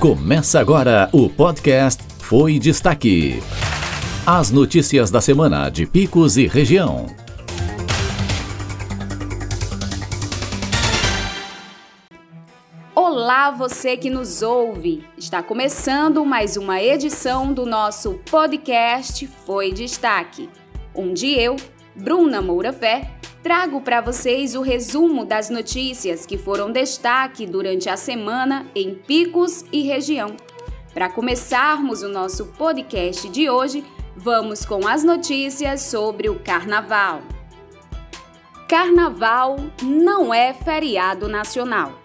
Começa agora o podcast Foi Destaque. As notícias da semana de Picos e região. Olá, você que nos ouve! Está começando mais uma edição do nosso podcast Foi Destaque, onde eu, Bruna Moura Fé, trago para vocês o resumo das notícias que foram destaque durante a semana em Picos e região. Para começarmos o nosso podcast de hoje, vamos com as notícias sobre o Carnaval. Carnaval não é feriado nacional.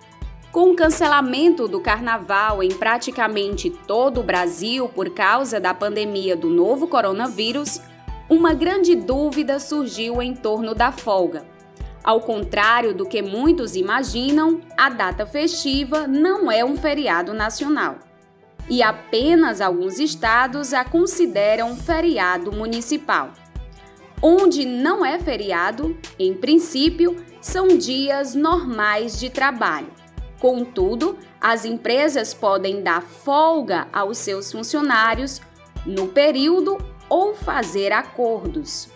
Com o cancelamento do carnaval em praticamente todo o Brasil por causa da pandemia do novo coronavírus, uma grande dúvida surgiu em torno da folga. Ao contrário do que muitos imaginam, a data festiva não é um feriado nacional. E apenas alguns estados a consideram feriado municipal. Onde não é feriado, em princípio, são dias normais de trabalho. Contudo, as empresas podem dar folga aos seus funcionários no período ou fazer acordos.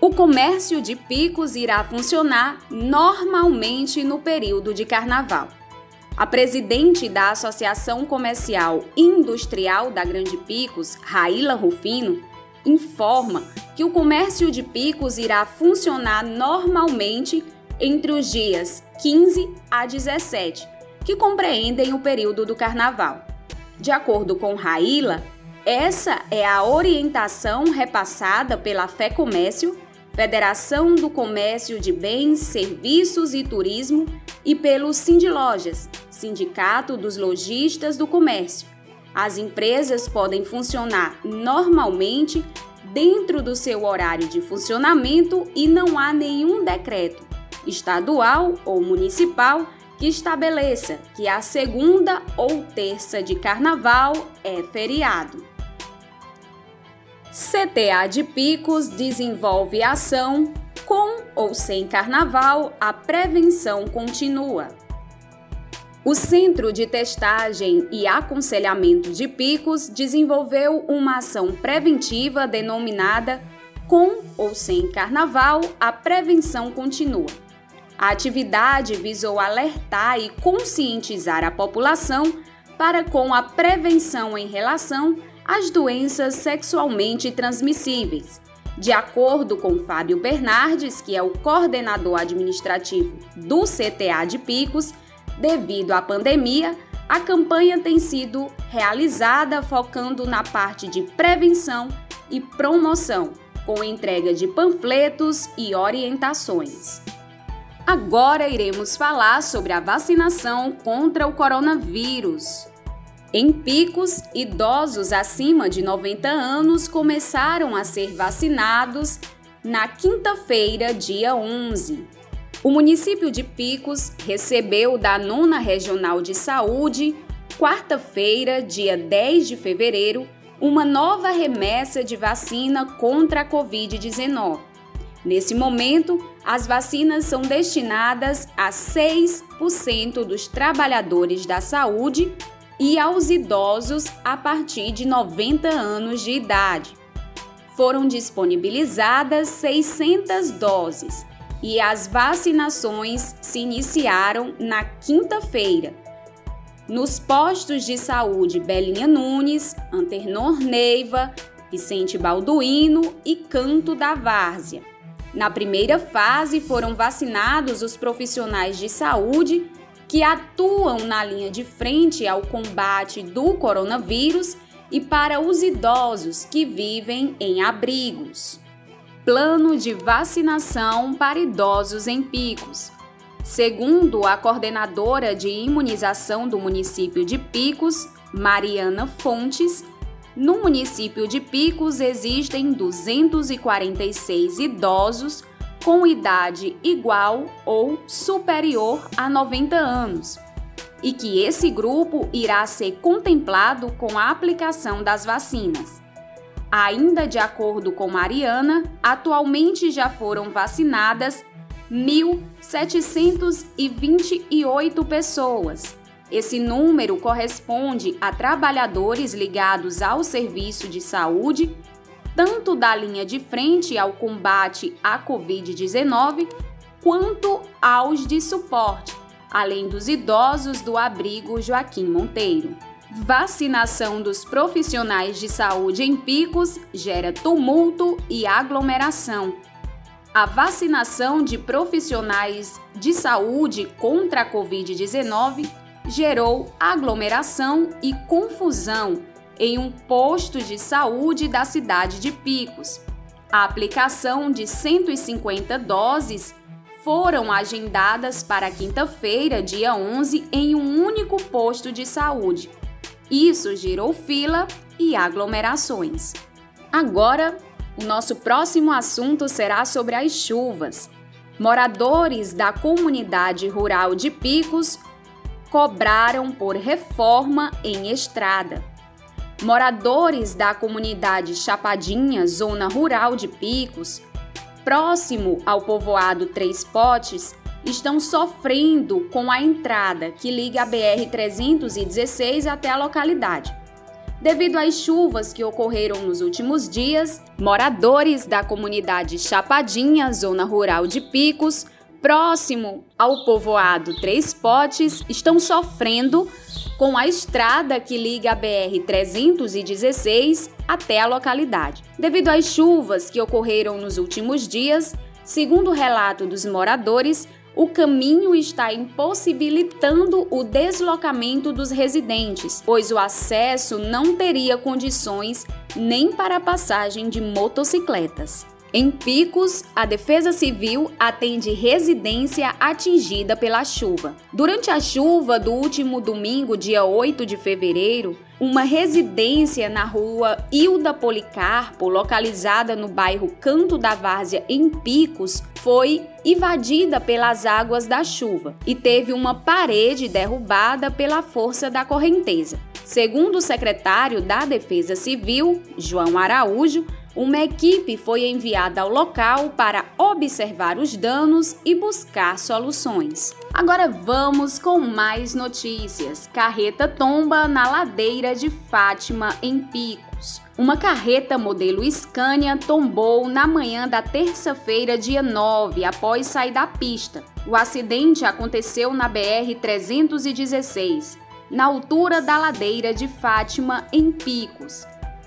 O comércio de picos irá funcionar normalmente no período de carnaval. A presidente da Associação Comercial Industrial da Grande Picos, Raíla Rufino, informa que o comércio de picos irá funcionar normalmente entre os dias 15 a 17, que compreendem o período do carnaval. De acordo com Raíla, essa é a orientação repassada pela Fé Comércio, Federação do Comércio de Bens, Serviços e Turismo e pelo Sindilojas, Sindicato dos Lojistas do Comércio. As empresas podem funcionar normalmente dentro do seu horário de funcionamento e não há nenhum decreto, estadual ou municipal, que estabeleça que a segunda ou terça de carnaval é feriado. CTA de Picos desenvolve ação com ou sem carnaval, a prevenção continua. O Centro de Testagem e Aconselhamento de Picos desenvolveu uma ação preventiva denominada Com ou Sem Carnaval, a Prevenção Continua. A atividade visou alertar e conscientizar a população para com a prevenção em relação as doenças sexualmente transmissíveis. De acordo com Fábio Bernardes, que é o coordenador administrativo do CTA de Picos, devido à pandemia, a campanha tem sido realizada focando na parte de prevenção e promoção, com entrega de panfletos e orientações. Agora iremos falar sobre a vacinação contra o coronavírus. Em Picos, idosos acima de 90 anos começaram a ser vacinados na quinta-feira, dia 11. O município de Picos recebeu da Nona Regional de Saúde, quarta-feira, dia 10 de fevereiro, uma nova remessa de vacina contra a Covid-19. Nesse momento, as vacinas são destinadas a 6% dos trabalhadores da saúde e aos idosos a partir de 90 anos de idade. Foram disponibilizadas 600 doses e as vacinações se iniciaram na quinta-feira. Nos postos de saúde Belinha Nunes, Anternor Neiva, Vicente Balduino e Canto da Várzea. Na primeira fase foram vacinados os profissionais de saúde que atuam na linha de frente ao combate do coronavírus e para os idosos que vivem em abrigos. Plano de vacinação para idosos em Picos. Segundo a coordenadora de imunização do município de Picos, Mariana Fontes, no município de Picos existem 246 idosos com idade igual ou superior a 90 anos, e que esse grupo irá ser contemplado com a aplicação das vacinas. Ainda de acordo com Mariana, atualmente já foram vacinadas 1.728 pessoas, Esse número corresponde a trabalhadores ligados ao serviço de saúde, tanto da linha de frente ao combate à Covid-19, quanto aos de suporte, além dos idosos do abrigo Joaquim Monteiro. Vacinação dos profissionais de saúde em picos gera tumulto e aglomeração. A vacinação de profissionais de saúde contra a Covid-19 gerou aglomeração e confusão em um posto de saúde da cidade de Picos. A aplicação de 150 doses foram agendadas para quinta-feira, dia 11, em um único posto de saúde. Isso gerou fila e aglomerações. Agora, o nosso próximo assunto será sobre as chuvas. Moradores da comunidade rural de Picos cobraram por reforma em estrada. Moradores da comunidade Chapadinha, zona rural de Picos, próximo ao povoado Três Potes, estão sofrendo com a entrada que liga a BR-316 até a localidade. Devido às chuvas que ocorreram nos últimos dias, moradores da comunidade Chapadinha, zona rural de Picos, próximo ao povoado Três Potes, estão sofrendo com a estrada que liga a BR-316 até a localidade. Devido às chuvas que ocorreram nos últimos dias, segundo o relato dos moradores, o caminho está impossibilitando o deslocamento dos residentes, pois o acesso não teria condições nem para a passagem de motocicletas. Em Picos, a Defesa Civil atende residência atingida pela chuva. Durante a chuva do último domingo, dia 8 de fevereiro, uma residência na rua Hilda Policarpo, localizada no bairro Canto da Várzea, em Picos, foi invadida pelas águas da chuva e teve uma parede derrubada pela força da correnteza. Segundo o secretário da Defesa Civil, João Araújo, uma equipe foi enviada ao local para observar os danos e buscar soluções. Agora vamos com mais notícias. Carreta tomba na ladeira de Fátima, em Picos. Uma carreta modelo Scania tombou na manhã da terça-feira, dia 9, após sair da pista. O acidente aconteceu na BR-316, na altura da ladeira de Fátima, em Picos.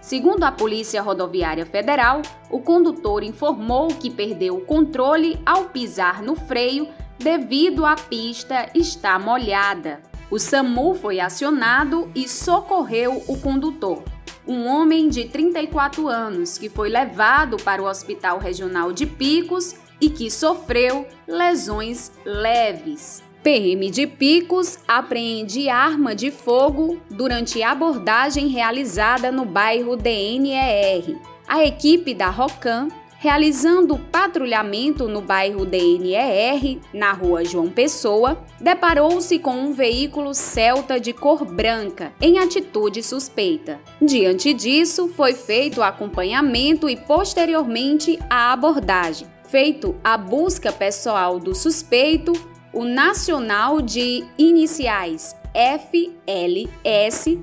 Segundo a Polícia Rodoviária Federal, o condutor informou que perdeu o controle ao pisar no freio devido à pista estar molhada. O SAMU foi acionado e socorreu o condutor, um homem de 34 anos que foi levado para o Hospital Regional de Picos e que sofreu lesões leves. PM de Picos apreende arma de fogo durante abordagem realizada no bairro DNER. A equipe da ROCAM, realizando patrulhamento no bairro DNER, na rua João Pessoa, deparou-se com um veículo Celta de cor branca, em atitude suspeita. Diante disso, foi feito o acompanhamento e posteriormente a abordagem. Feito a busca pessoal do suspeito, o Nacional de Iniciais FLS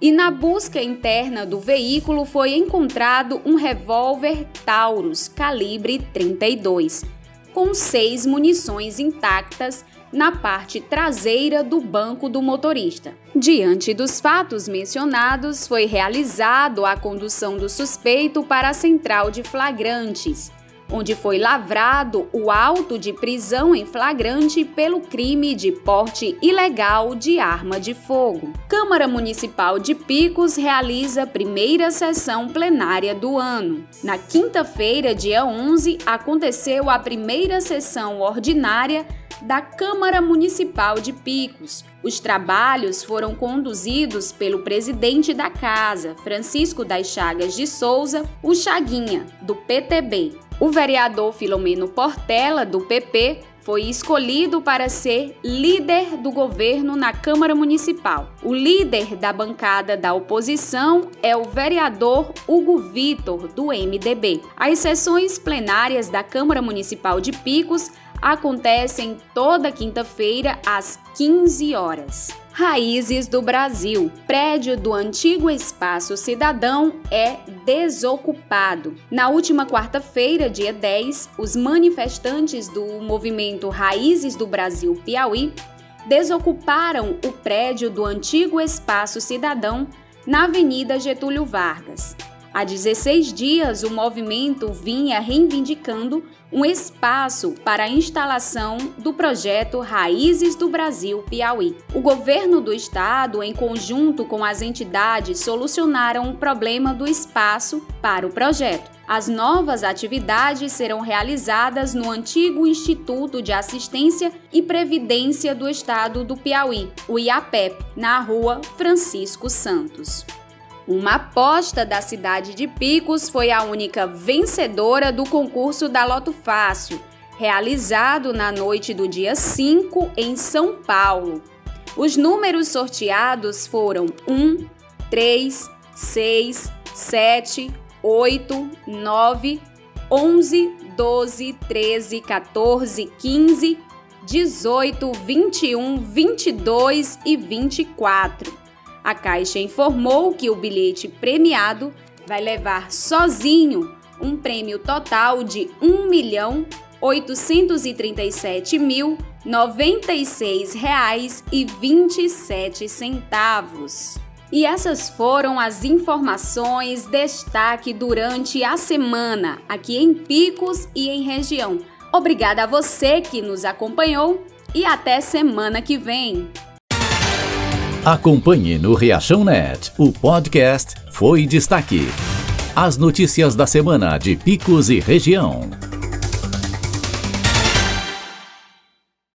e na busca interna do veículo foi encontrado um revólver Taurus calibre 32, com seis munições intactas na parte traseira do banco do motorista. Diante dos fatos mencionados, foi realizado a condução do suspeito para a central de flagrantes onde foi lavrado o auto de prisão em flagrante pelo crime de porte ilegal de arma de fogo. Câmara Municipal de Picos realiza primeira sessão plenária do ano. Na quinta-feira, dia 11, aconteceu a primeira sessão ordinária da Câmara Municipal de Picos. Os trabalhos foram conduzidos pelo presidente da casa, Francisco das Chagas de Souza, o Chaguinha, do PTB. O vereador Filomeno Portela, do PP, foi escolhido para ser líder do governo na Câmara Municipal. O líder da bancada da oposição é o vereador Hugo Vitor, do MDB. As sessões plenárias da Câmara Municipal de Picos acontecem toda quinta-feira às 15 horas. Raízes do Brasil. Prédio do antigo Espaço Cidadão é desocupado. Na última quarta-feira, dia 10, os manifestantes do movimento Raízes do Brasil Piauí desocuparam o prédio do antigo Espaço Cidadão na Avenida Getúlio Vargas. Há 16 dias, o movimento vinha reivindicando um espaço para a instalação do projeto Raízes do Brasil Piauí. O governo do estado, em conjunto com as entidades, solucionaram o problema do espaço para o projeto. As novas atividades serão realizadas no antigo Instituto de Assistência e Previdência do Estado do Piauí, o IAPEP, na rua Francisco Santos. Uma aposta da cidade de Picos foi a única vencedora do concurso da Loto Fácil, realizado na noite do dia 5 em São Paulo. Os números sorteados foram 1, 3, 6, 7, 8, 9, 11, 12, 13, 14, 15, 18, 21, 22 e 24. A Caixa informou que o bilhete premiado vai levar sozinho um prêmio total de R$ 1.837.096,27. E essas foram as informações destaque durante a semana aqui em Picos e em região. Obrigada a você que nos acompanhou e até semana que vem. Acompanhe no Reação Net. O podcast foi destaque. As notícias da semana de Picos e região.